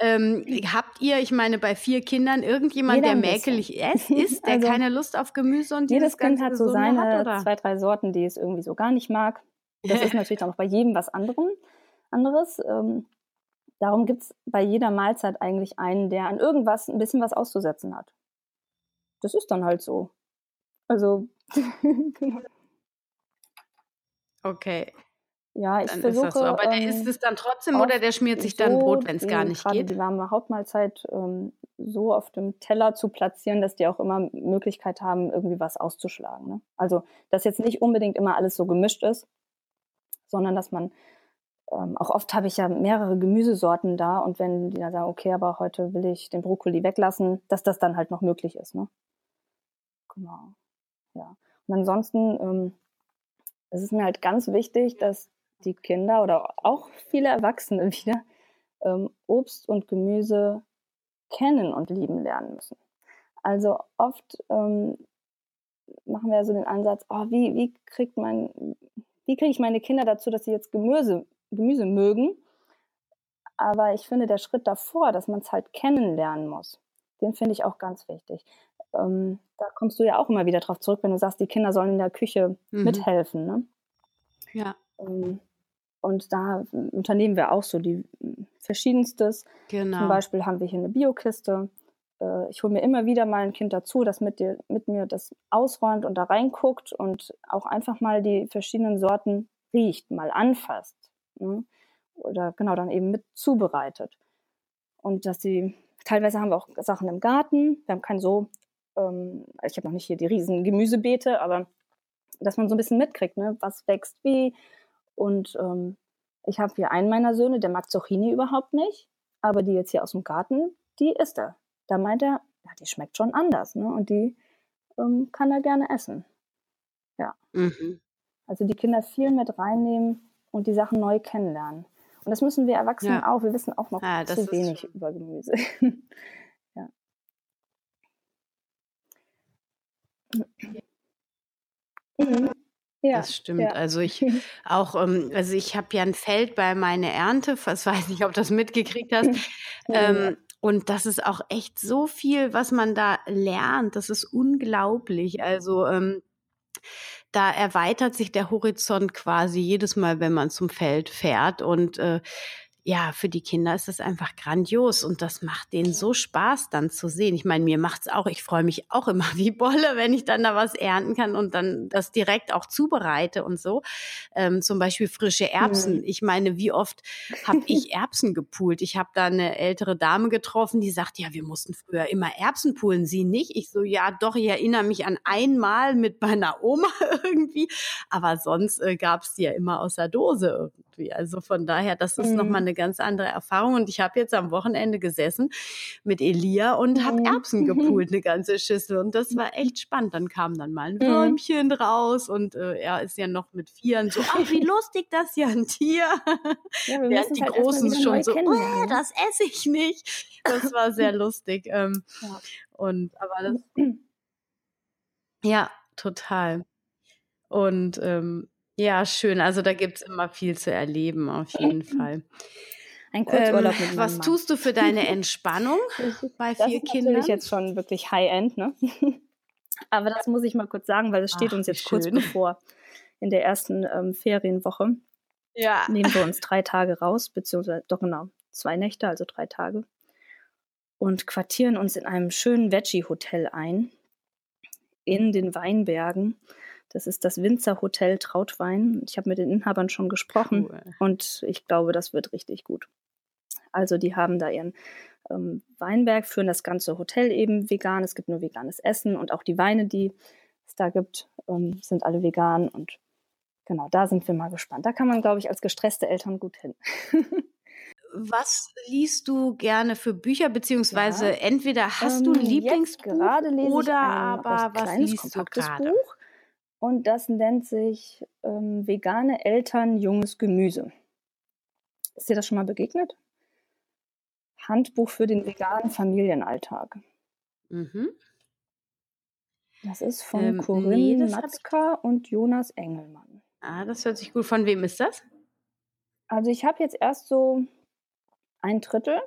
Speaker 1: Ähm, habt ihr, ich meine, bei vier Kindern irgendjemand, Jeder der mäkelig ist, ist, der also, keine Lust auf Gemüse und
Speaker 2: jedes Kind hat so seine hat, zwei, drei Sorten, die es irgendwie so gar nicht mag. Das ist natürlich auch bei jedem was anderem, anderes. Ähm, darum gibt es bei jeder Mahlzeit eigentlich einen, der an irgendwas ein bisschen was auszusetzen hat. Das ist dann halt so. Also.
Speaker 1: okay.
Speaker 2: Ja, ich dann versuche. Ist das so.
Speaker 1: Aber ähm, der isst es dann trotzdem oder der schmiert sich so dann Brot, wenn es gar nicht geht?
Speaker 2: Die warme Hauptmahlzeit ähm, so auf dem Teller zu platzieren, dass die auch immer Möglichkeit haben, irgendwie was auszuschlagen. Ne? Also, dass jetzt nicht unbedingt immer alles so gemischt ist, sondern dass man ähm, auch oft habe ich ja mehrere Gemüsesorten da und wenn die dann sagen, okay, aber heute will ich den Brokkoli weglassen, dass das dann halt noch möglich ist. Ne? Genau. Ja. Und ansonsten ähm, es ist mir halt ganz wichtig, dass die Kinder oder auch viele Erwachsene wieder ähm, Obst und Gemüse kennen und lieben lernen müssen. Also oft ähm, machen wir so den Ansatz, oh, wie, wie kriegt man, wie kriege ich meine Kinder dazu, dass sie jetzt Gemüse, Gemüse mögen? Aber ich finde, der Schritt davor, dass man es halt kennenlernen muss, den finde ich auch ganz wichtig. Ähm, da kommst du ja auch immer wieder drauf zurück, wenn du sagst, die Kinder sollen in der Küche mhm. mithelfen. Ne?
Speaker 1: Ja.
Speaker 2: Ähm, und da unternehmen wir auch so die verschiedenstes. Genau. Zum Beispiel haben wir hier eine Biokiste. Äh, ich hole mir immer wieder mal ein Kind dazu, das mit, dir, mit mir das ausräumt und da reinguckt und auch einfach mal die verschiedenen Sorten riecht, mal anfasst. Ne? Oder genau dann eben mit zubereitet. Und dass sie, teilweise haben wir auch Sachen im Garten. Wir haben kein so, ähm, ich habe noch nicht hier die riesen Gemüsebeete, aber dass man so ein bisschen mitkriegt, ne? was wächst wie. Und ähm, ich habe hier einen meiner Söhne, der mag Zucchini überhaupt nicht, aber die jetzt hier aus dem Garten, die isst er. Da meint er, ja, die schmeckt schon anders, ne? Und die ähm, kann er gerne essen. Ja. Mhm. Also die Kinder viel mit reinnehmen und die Sachen neu kennenlernen. Und das müssen wir Erwachsenen ja. auch. Wir wissen auch noch ja, zu wenig schön. über Gemüse. ja.
Speaker 1: Mhm. Ja, das stimmt. Ja. Also ich auch, ähm, also ich habe ja ein Feld bei meiner Ernte, ich weiß nicht, ob du das mitgekriegt hast. ähm, und das ist auch echt so viel, was man da lernt. Das ist unglaublich. Also ähm, da erweitert sich der Horizont quasi jedes Mal, wenn man zum Feld fährt. Und äh, ja, für die Kinder ist das einfach grandios und das macht denen so Spaß dann zu sehen. Ich meine, mir macht's auch, ich freue mich auch immer wie Bolle, wenn ich dann da was ernten kann und dann das direkt auch zubereite und so. Ähm, zum Beispiel frische Erbsen. Mhm. Ich meine, wie oft habe ich Erbsen gepult? Ich habe da eine ältere Dame getroffen, die sagt, ja, wir mussten früher immer Erbsen poolen, sie nicht. Ich so, ja, doch, ich erinnere mich an einmal mit meiner Oma irgendwie, aber sonst äh, gab's die ja immer aus der Dose irgendwie. Also von daher, das ist mhm. nochmal eine ganz andere Erfahrung. Und ich habe jetzt am Wochenende gesessen mit Elia und habe mhm. Erbsen gepult, eine ganze Schüssel. Und das war echt spannend. Dann kam dann mal ein mhm. Würmchen raus und äh, er ist ja noch mit Vieren so, ach, wie lustig, das ist ja ein Tier. Ja, Während die halt Großen schon so, oh, das esse ich nicht. Das war sehr lustig. Ähm, ja. Und aber das, ja, total. Und ähm, ja, schön. Also da gibt es immer viel zu erleben, auf jeden Fall.
Speaker 2: Ein Kurzurlaub ähm,
Speaker 1: mit Was Mann. tust du für deine Entspannung bei
Speaker 2: das
Speaker 1: vier
Speaker 2: ist
Speaker 1: Kindern?
Speaker 2: Das ist jetzt schon wirklich High-End, ne? Aber das muss ich mal kurz sagen, weil es steht Ach, uns jetzt kurz bevor. In der ersten ähm, Ferienwoche ja. nehmen wir uns drei Tage raus, beziehungsweise doch genau zwei Nächte, also drei Tage. Und quartieren uns in einem schönen Veggie-Hotel ein in den Weinbergen. Das ist das Winzer Hotel Trautwein. Ich habe mit den Inhabern schon gesprochen cool. und ich glaube, das wird richtig gut. Also die haben da ihren ähm, Weinberg, führen das ganze Hotel eben vegan. Es gibt nur veganes Essen und auch die Weine, die es da gibt, ähm, sind alle vegan. Und genau, da sind wir mal gespannt. Da kann man, glaube ich, als gestresste Eltern gut hin.
Speaker 1: Was liest du gerne für Bücher, beziehungsweise ja. entweder hast du ein ähm, Lieblingsbuch oder aber was liest du gerade?
Speaker 2: Buch und das nennt sich ähm, Vegane Eltern junges Gemüse. Ist dir das schon mal begegnet? Handbuch für den veganen Familienalltag. Mhm. Das ist von ähm, Corinne nee, Matzka und Jonas Engelmann.
Speaker 1: Ah, das hört sich gut. Von wem ist das?
Speaker 2: Also ich habe jetzt erst so ein Drittel.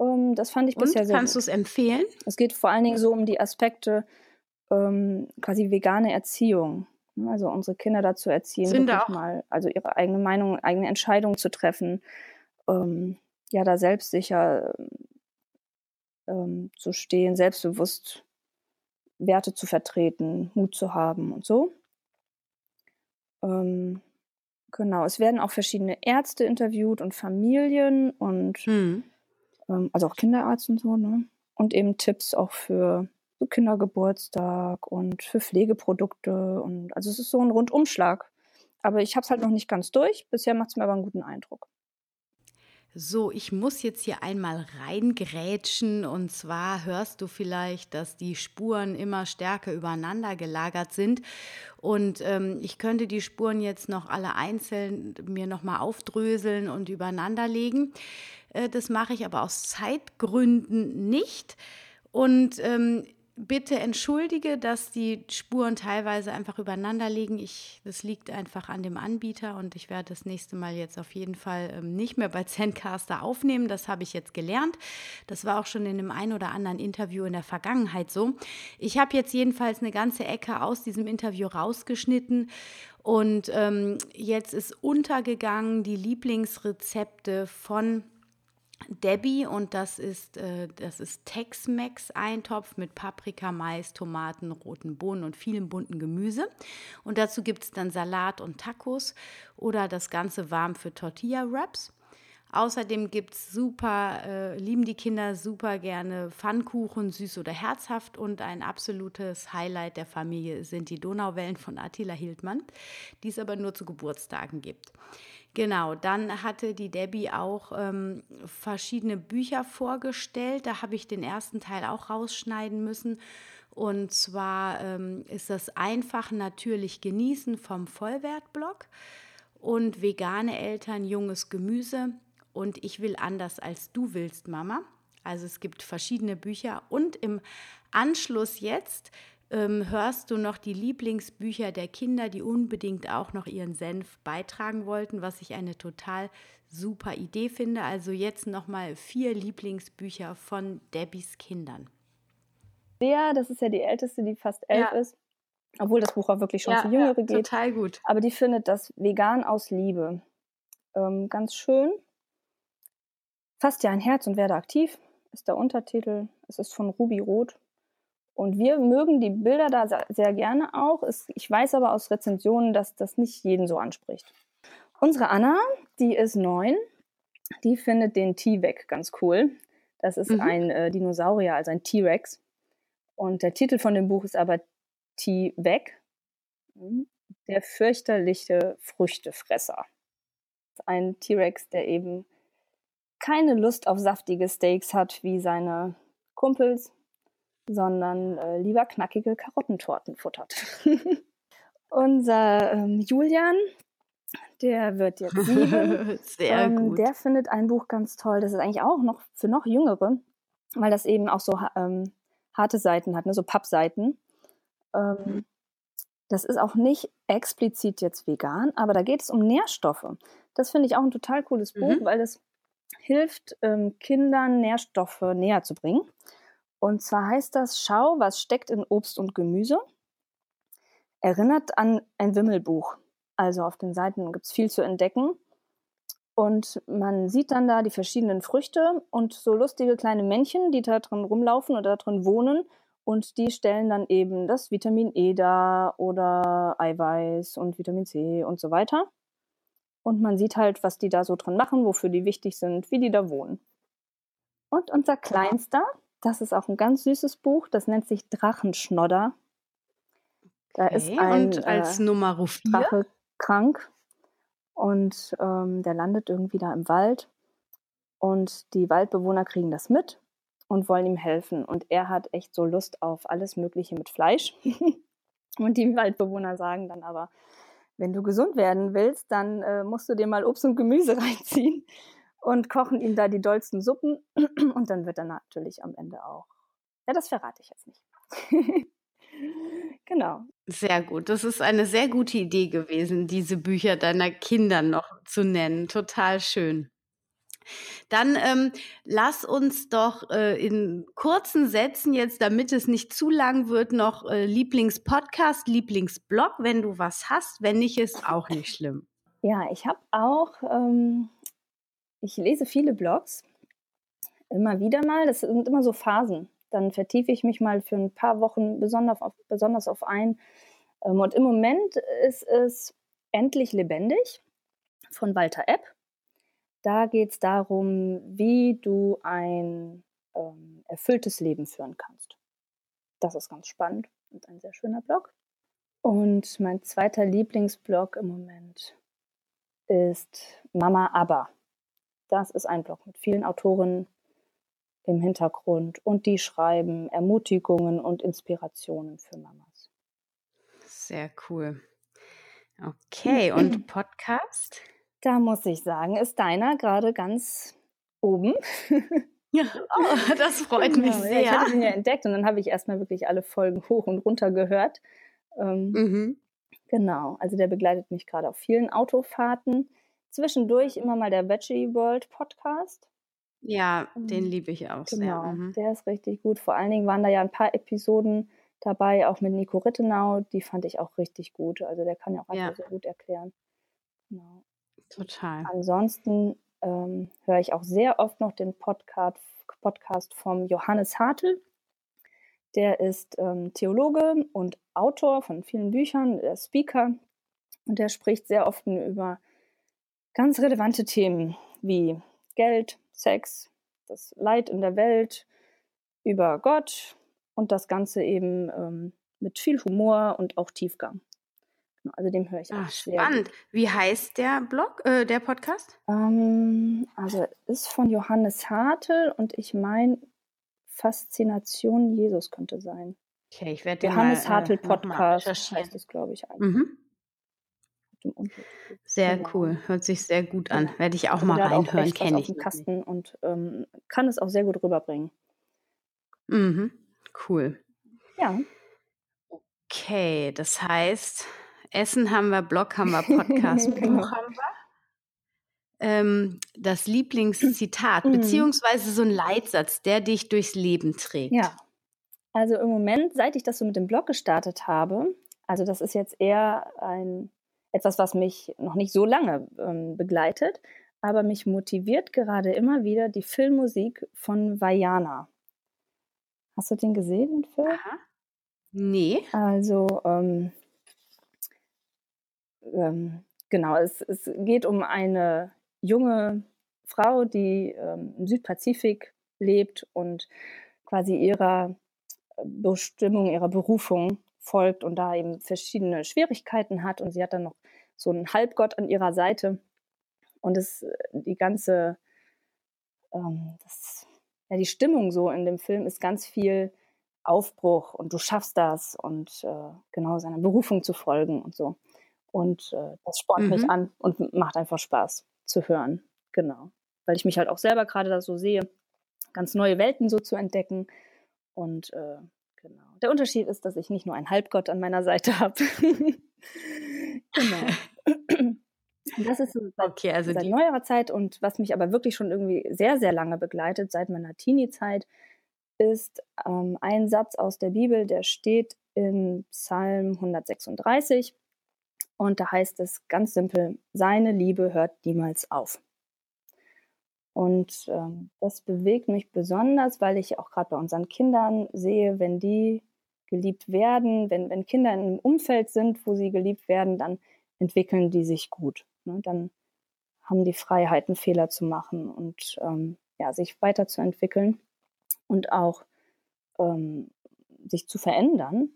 Speaker 2: Ähm, das fand ich
Speaker 1: Und,
Speaker 2: bisher sehr
Speaker 1: Kannst du es empfehlen?
Speaker 2: Es geht vor allen Dingen so um die Aspekte ähm, quasi vegane Erziehung. Also unsere Kinder dazu erziehen,
Speaker 1: Sind
Speaker 2: wirklich
Speaker 1: auch.
Speaker 2: mal, also ihre eigene Meinung, eigene Entscheidungen zu treffen, ähm, ja, da selbstsicher ähm, zu stehen, selbstbewusst Werte zu vertreten, Mut zu haben und so. Ähm, Genau, es werden auch verschiedene Ärzte interviewt und Familien und hm. ähm, also auch Kinderarzt und so, ne? Und eben Tipps auch für so Kindergeburtstag und für Pflegeprodukte und also es ist so ein Rundumschlag. Aber ich habe es halt noch nicht ganz durch. Bisher macht es mir aber einen guten Eindruck.
Speaker 1: So, ich muss jetzt hier einmal reingrätschen und zwar hörst du vielleicht, dass die Spuren immer stärker übereinander gelagert sind und ähm, ich könnte die Spuren jetzt noch alle einzeln mir nochmal aufdröseln und übereinander legen. Äh, das mache ich aber aus Zeitgründen nicht und ähm, bitte entschuldige, dass die Spuren teilweise einfach übereinander liegen. Ich, das liegt einfach an dem Anbieter und ich werde das nächste Mal jetzt auf jeden Fall ähm, nicht mehr bei Zencaster aufnehmen. Das habe ich jetzt gelernt. Das war auch schon in einem ein oder anderen Interview in der Vergangenheit so. Ich habe jetzt jedenfalls eine ganze Ecke aus diesem Interview rausgeschnitten und ähm, jetzt ist untergegangen die Lieblingsrezepte von Debbie und das ist, äh, ist Tex-Mex-Eintopf mit Paprika, Mais, Tomaten, roten Bohnen und vielem bunten Gemüse. Und dazu gibt es dann Salat und Tacos oder das Ganze warm für Tortilla-Wraps. Außerdem gibt es super, äh, lieben die Kinder super gerne Pfannkuchen, süß oder herzhaft. Und ein absolutes Highlight der Familie sind die Donauwellen von Attila Hildmann, die es aber nur zu Geburtstagen gibt. Genau, dann hatte die Debbie auch ähm, verschiedene Bücher vorgestellt. Da habe ich den ersten Teil auch rausschneiden müssen. Und zwar ähm, ist das einfach natürlich genießen vom Vollwertblock und vegane Eltern junges Gemüse und ich will anders als du willst, Mama. Also es gibt verschiedene Bücher und im Anschluss jetzt ähm, hörst du noch die Lieblingsbücher der Kinder, die unbedingt auch noch ihren Senf beitragen wollten, was ich eine total super Idee finde. Also jetzt nochmal vier Lieblingsbücher von Debbys Kindern.
Speaker 2: Ja, das ist ja die älteste, die fast elf ja. ist. Obwohl das Buch auch wirklich schon ja, für Jüngere ja, geht.
Speaker 1: Total gut.
Speaker 2: Aber die findet das Vegan aus Liebe. Ähm, ganz schön. Fasst ja ein Herz und werde aktiv, ist der Untertitel. Es ist von Ruby Roth. Und wir mögen die Bilder da sehr gerne auch. Ich weiß aber aus Rezensionen, dass das nicht jeden so anspricht. Unsere Anna, die ist neun, die findet den T-Weg ganz cool. Das ist mhm. ein äh, Dinosaurier, also ein T-Rex. Und der Titel von dem Buch ist aber T-Weg, der fürchterliche Früchtefresser. Ein T-Rex, der eben keine Lust auf saftige Steaks hat wie seine Kumpels, sondern äh, lieber knackige Karottentorten futtert. Unser ähm, Julian, der wird jetzt sieben.
Speaker 1: Sehr ähm, gut.
Speaker 2: Der findet ein Buch ganz toll. Das ist eigentlich auch noch für noch Jüngere, weil das eben auch so ähm, harte Seiten hat, ne? so Pappseiten. Ähm, das ist auch nicht explizit jetzt vegan, aber da geht es um Nährstoffe. Das finde ich auch ein total cooles Buch, mhm. weil es hilft, ähm, Kindern Nährstoffe näher zu bringen. Und zwar heißt das, schau, was steckt in Obst und Gemüse. Erinnert an ein Wimmelbuch. Also auf den Seiten gibt es viel zu entdecken. Und man sieht dann da die verschiedenen Früchte und so lustige kleine Männchen, die da drin rumlaufen oder da drin wohnen. Und die stellen dann eben das Vitamin E dar oder Eiweiß und Vitamin C und so weiter. Und man sieht halt, was die da so drin machen, wofür die wichtig sind, wie die da wohnen. Und unser Kleinster, das ist auch ein ganz süßes Buch, das nennt sich Drachenschnodder.
Speaker 1: Da okay, ist ein und als äh, Nummer 4?
Speaker 2: Drache krank und ähm, der landet irgendwie da im Wald und die Waldbewohner kriegen das mit und wollen ihm helfen und er hat echt so Lust auf alles Mögliche mit Fleisch und die Waldbewohner sagen dann aber, wenn du gesund werden willst, dann äh, musst du dir mal Obst und Gemüse reinziehen und kochen ihm da die dollsten Suppen und dann wird er natürlich am Ende auch. Ja, das verrate ich jetzt nicht. genau.
Speaker 1: Sehr gut. Das ist eine sehr gute Idee gewesen, diese Bücher deiner Kinder noch zu nennen. Total schön. Dann ähm, lass uns doch äh, in kurzen Sätzen jetzt, damit es nicht zu lang wird, noch äh, Lieblingspodcast, Lieblingsblog, wenn du was hast. Wenn nicht, ist auch nicht schlimm.
Speaker 2: Ja, ich habe auch, ähm, ich lese viele Blogs, immer wieder mal. Das sind immer so Phasen. Dann vertiefe ich mich mal für ein paar Wochen besonders auf, besonders auf ein. Ähm, und im Moment ist es Endlich lebendig von Walter Epp. Da geht es darum, wie du ein ähm, erfülltes Leben führen kannst. Das ist ganz spannend und ein sehr schöner Blog. Und mein zweiter Lieblingsblog im Moment ist Mama Aber. Das ist ein Blog mit vielen Autorinnen im Hintergrund und die schreiben Ermutigungen und Inspirationen für Mamas.
Speaker 1: Sehr cool. Okay, und Podcast?
Speaker 2: Da muss ich sagen, ist deiner gerade ganz oben.
Speaker 1: Ja, oh, das freut mich genau, sehr.
Speaker 2: Ja, ich habe ihn ja entdeckt und dann habe ich erstmal wirklich alle Folgen hoch und runter gehört. Ähm, mhm. Genau, also der begleitet mich gerade auf vielen Autofahrten. Zwischendurch immer mal der Veggie World Podcast.
Speaker 1: Ja, den ähm, liebe ich auch
Speaker 2: genau, sehr. Mhm. Der ist richtig gut. Vor allen Dingen waren da ja ein paar Episoden dabei, auch mit Nico Rittenau. Die fand ich auch richtig gut. Also der kann ja auch einfach ja. so gut erklären.
Speaker 1: Genau. Total.
Speaker 2: Ansonsten ähm, höre ich auch sehr oft noch den Podcast, Podcast vom Johannes Hartl. Der ist ähm, Theologe und Autor von vielen Büchern, der Speaker. Und der spricht sehr oft über ganz relevante Themen wie Geld, Sex, das Leid in der Welt, über Gott und das Ganze eben ähm, mit viel Humor und auch Tiefgang. Genau, also dem höre ich
Speaker 1: Ach, auch spannend. Gut. Wie heißt der Blog, äh, der Podcast?
Speaker 2: Ähm, also ist von Johannes Hartl und ich meine Faszination Jesus könnte sein.
Speaker 1: Okay, ich werde
Speaker 2: Johannes mal, Hartl äh, Podcast heißt es, glaube ich. Mhm.
Speaker 1: Sehr genau. cool, hört sich sehr gut an. Werde ich auch also mal reinhören, kenne ich.
Speaker 2: Kasten und ähm, kann es auch sehr gut rüberbringen.
Speaker 1: Mhm, cool.
Speaker 2: Ja.
Speaker 1: Okay, das heißt, Essen haben wir, Blog haben wir, Podcast. Buch haben wir. Ähm, das Lieblingszitat, mhm. beziehungsweise so ein Leitsatz, der dich durchs Leben trägt.
Speaker 2: Ja. Also im Moment, seit ich das so mit dem Blog gestartet habe, also das ist jetzt eher ein etwas, was mich noch nicht so lange ähm, begleitet, aber mich motiviert gerade immer wieder die Filmmusik von Vajana. Hast du den gesehen, den Film? Aha.
Speaker 1: Nee.
Speaker 2: Also, ähm, ähm, genau, es, es geht um eine junge Frau, die ähm, im Südpazifik lebt und quasi ihrer Bestimmung, ihrer Berufung folgt und da eben verschiedene Schwierigkeiten hat. Und sie hat dann noch so einen Halbgott an ihrer Seite. Und es, die ganze, ähm, das, ja, die Stimmung so in dem Film ist ganz viel Aufbruch und du schaffst das und äh, genau seiner Berufung zu folgen und so. Und äh, das spornt mhm. mich an und macht einfach Spaß zu hören. Genau. Weil ich mich halt auch selber gerade da so sehe, ganz neue Welten so zu entdecken. Und äh, genau. Der Unterschied ist, dass ich nicht nur einen Halbgott an meiner Seite habe. genau. Das ist so seit, okay, also seit neuerer Zeit und was mich aber wirklich schon irgendwie sehr, sehr lange begleitet, seit meiner Teenie-Zeit, ist ähm, ein Satz aus der Bibel, der steht in Psalm 136 und da heißt es ganz simpel, seine Liebe hört niemals auf. Und ähm, das bewegt mich besonders, weil ich auch gerade bei unseren Kindern sehe, wenn die geliebt werden, wenn, wenn Kinder in einem Umfeld sind, wo sie geliebt werden, dann entwickeln die sich gut. Ne? Dann haben die Freiheiten, Fehler zu machen und ähm, ja, sich weiterzuentwickeln und auch ähm, sich zu verändern.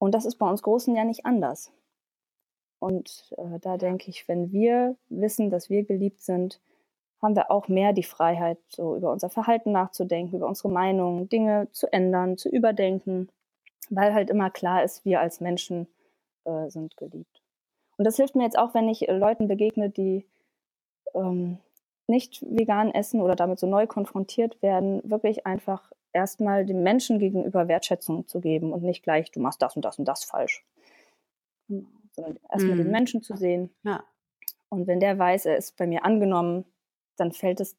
Speaker 2: Und das ist bei uns Großen ja nicht anders. Und äh, da denke ich, wenn wir wissen, dass wir geliebt sind, haben wir auch mehr die Freiheit, so über unser Verhalten nachzudenken, über unsere Meinung, Dinge zu ändern, zu überdenken, weil halt immer klar ist, wir als Menschen äh, sind geliebt. Und das hilft mir jetzt auch, wenn ich äh, Leuten begegne, die ähm, nicht vegan essen oder damit so neu konfrontiert werden, wirklich einfach erstmal dem Menschen gegenüber Wertschätzung zu geben und nicht gleich, du machst das und das und das falsch. Genau sondern erstmal mm. den mhm. Menschen zu sehen. Ja. Und wenn der weiß, er ist bei mir angenommen, dann fällt es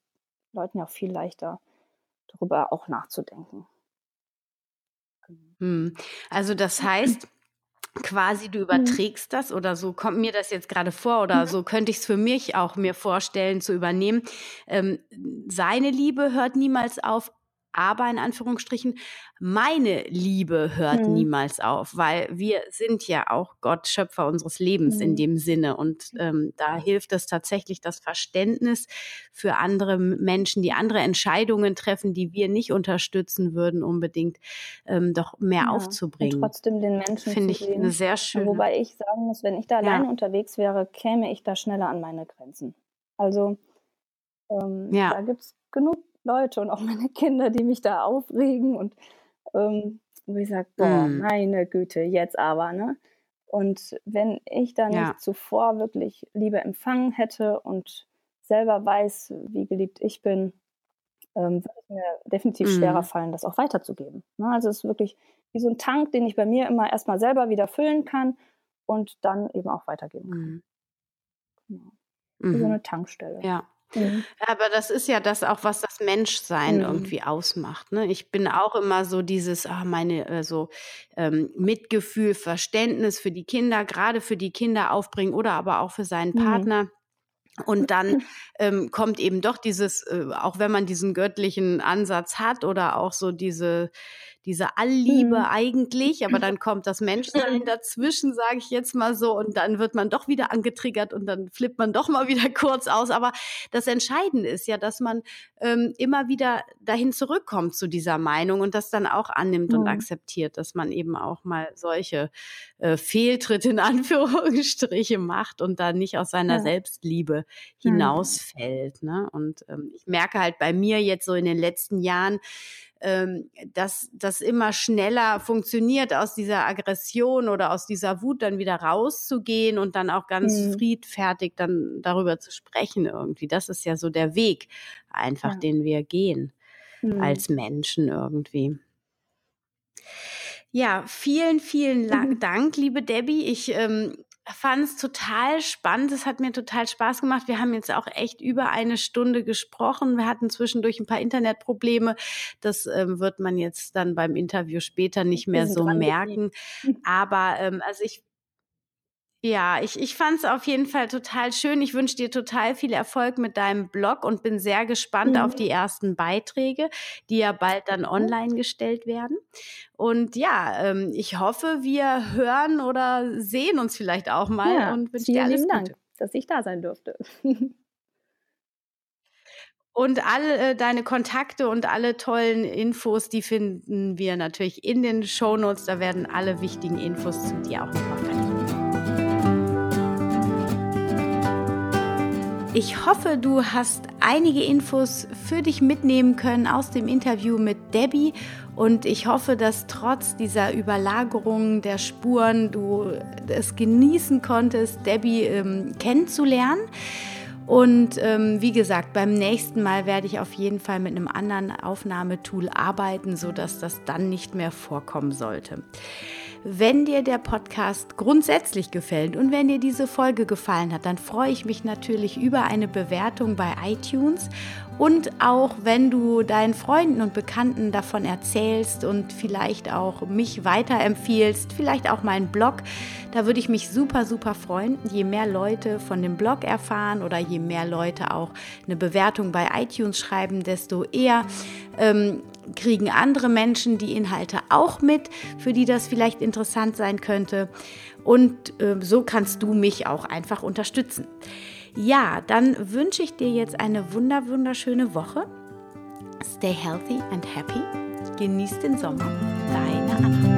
Speaker 2: Leuten ja auch viel leichter, darüber auch nachzudenken.
Speaker 1: Hm. Also das heißt, quasi du mhm. überträgst das oder so kommt mir das jetzt gerade vor oder mhm. so könnte ich es für mich auch mir vorstellen zu übernehmen. Ähm, seine Liebe hört niemals auf, aber in Anführungsstrichen, meine Liebe hört mhm. niemals auf, weil wir sind ja auch Gott, Schöpfer unseres Lebens mhm. in dem Sinne. Und ähm, da hilft es tatsächlich das Verständnis für andere Menschen, die andere Entscheidungen treffen, die wir nicht unterstützen würden, unbedingt ähm, doch mehr ja, aufzubringen. Und
Speaker 2: trotzdem den Menschen
Speaker 1: Finde ich eine sehr schöne.
Speaker 2: Wobei ich sagen muss, wenn ich da alleine ja. unterwegs wäre, käme ich da schneller an meine Grenzen. Also ähm, ja. da gibt es genug Leute und auch meine Kinder, die mich da aufregen und ähm, wo ich sage, boah, mm. meine Güte, jetzt aber, ne? Und wenn ich da ja. nicht zuvor wirklich Liebe empfangen hätte und selber weiß, wie geliebt ich bin, ähm, würde es mir definitiv mm. schwerer fallen, das auch weiterzugeben. Ne? Also es ist wirklich wie so ein Tank, den ich bei mir immer erstmal selber wieder füllen kann und dann eben auch weitergeben kann. Mm. Genau. Wie so mhm. eine Tankstelle.
Speaker 1: Ja. Mhm. Aber das ist ja das auch, was das Menschsein mhm. irgendwie ausmacht. Ne? Ich bin auch immer so dieses, ah, meine, äh, so ähm, Mitgefühl, Verständnis für die Kinder, gerade für die Kinder aufbringen oder aber auch für seinen mhm. Partner. Und dann ähm, kommt eben doch dieses, äh, auch wenn man diesen göttlichen Ansatz hat oder auch so diese, diese Allliebe mhm. eigentlich, aber dann kommt das Menschsein dazwischen, sage ich jetzt mal so, und dann wird man doch wieder angetriggert und dann flippt man doch mal wieder kurz aus. Aber das Entscheidende ist ja, dass man ähm, immer wieder dahin zurückkommt zu dieser Meinung und das dann auch annimmt mhm. und akzeptiert, dass man eben auch mal solche äh, Fehltritte in Anführungsstriche macht und dann nicht aus seiner ja. Selbstliebe hinausfällt. Ne? Und ähm, ich merke halt bei mir jetzt so in den letzten Jahren, ähm, dass das immer schneller funktioniert, aus dieser Aggression oder aus dieser Wut dann wieder rauszugehen und dann auch ganz mhm. friedfertig dann darüber zu sprechen irgendwie. Das ist ja so der Weg einfach, ja. den wir gehen mhm. als Menschen irgendwie. Ja, vielen, vielen Dank, liebe Debbie. Ich ähm, fand es total spannend. Es hat mir total Spaß gemacht. Wir haben jetzt auch echt über eine Stunde gesprochen. Wir hatten zwischendurch ein paar Internetprobleme. Das ähm, wird man jetzt dann beim Interview später nicht mehr so merken. Aber ähm, also ich ja, ich, ich fand es auf jeden Fall total schön. Ich wünsche dir total viel Erfolg mit deinem Blog und bin sehr gespannt mhm. auf die ersten Beiträge, die ja bald dann online gestellt werden. Und ja, ähm, ich hoffe, wir hören oder sehen uns vielleicht auch mal ja, und wünsche dir alles Gute. Dank,
Speaker 2: dass ich da sein durfte.
Speaker 1: Und alle äh, deine Kontakte und alle tollen Infos, die finden wir natürlich in den Show Notes. Da werden alle wichtigen Infos zu dir auch nochmal verlinkt. Ich hoffe, du hast einige Infos für dich mitnehmen können aus dem Interview mit Debbie und ich hoffe, dass trotz dieser Überlagerung der Spuren du es genießen konntest, Debbie ähm, kennenzulernen. Und ähm, wie gesagt, beim nächsten Mal werde ich auf jeden Fall mit einem anderen Aufnahmetool arbeiten, sodass das dann nicht mehr vorkommen sollte. Wenn dir der Podcast grundsätzlich gefällt und wenn dir diese Folge gefallen hat, dann freue ich mich natürlich über eine Bewertung bei iTunes und auch wenn du deinen Freunden und Bekannten davon erzählst und vielleicht auch mich weiterempfiehlst, vielleicht auch meinen Blog, da würde ich mich super, super freuen. Je mehr Leute von dem Blog erfahren oder je mehr Leute auch eine Bewertung bei iTunes schreiben, desto eher ähm, kriegen andere Menschen die Inhalte auch mit, für die das vielleicht interessant sein könnte. Und äh, so kannst du mich auch einfach unterstützen. Ja, dann wünsche ich dir jetzt eine wunder wunderschöne Woche. Stay healthy and happy. Genieß den Sommer. Deine Anna.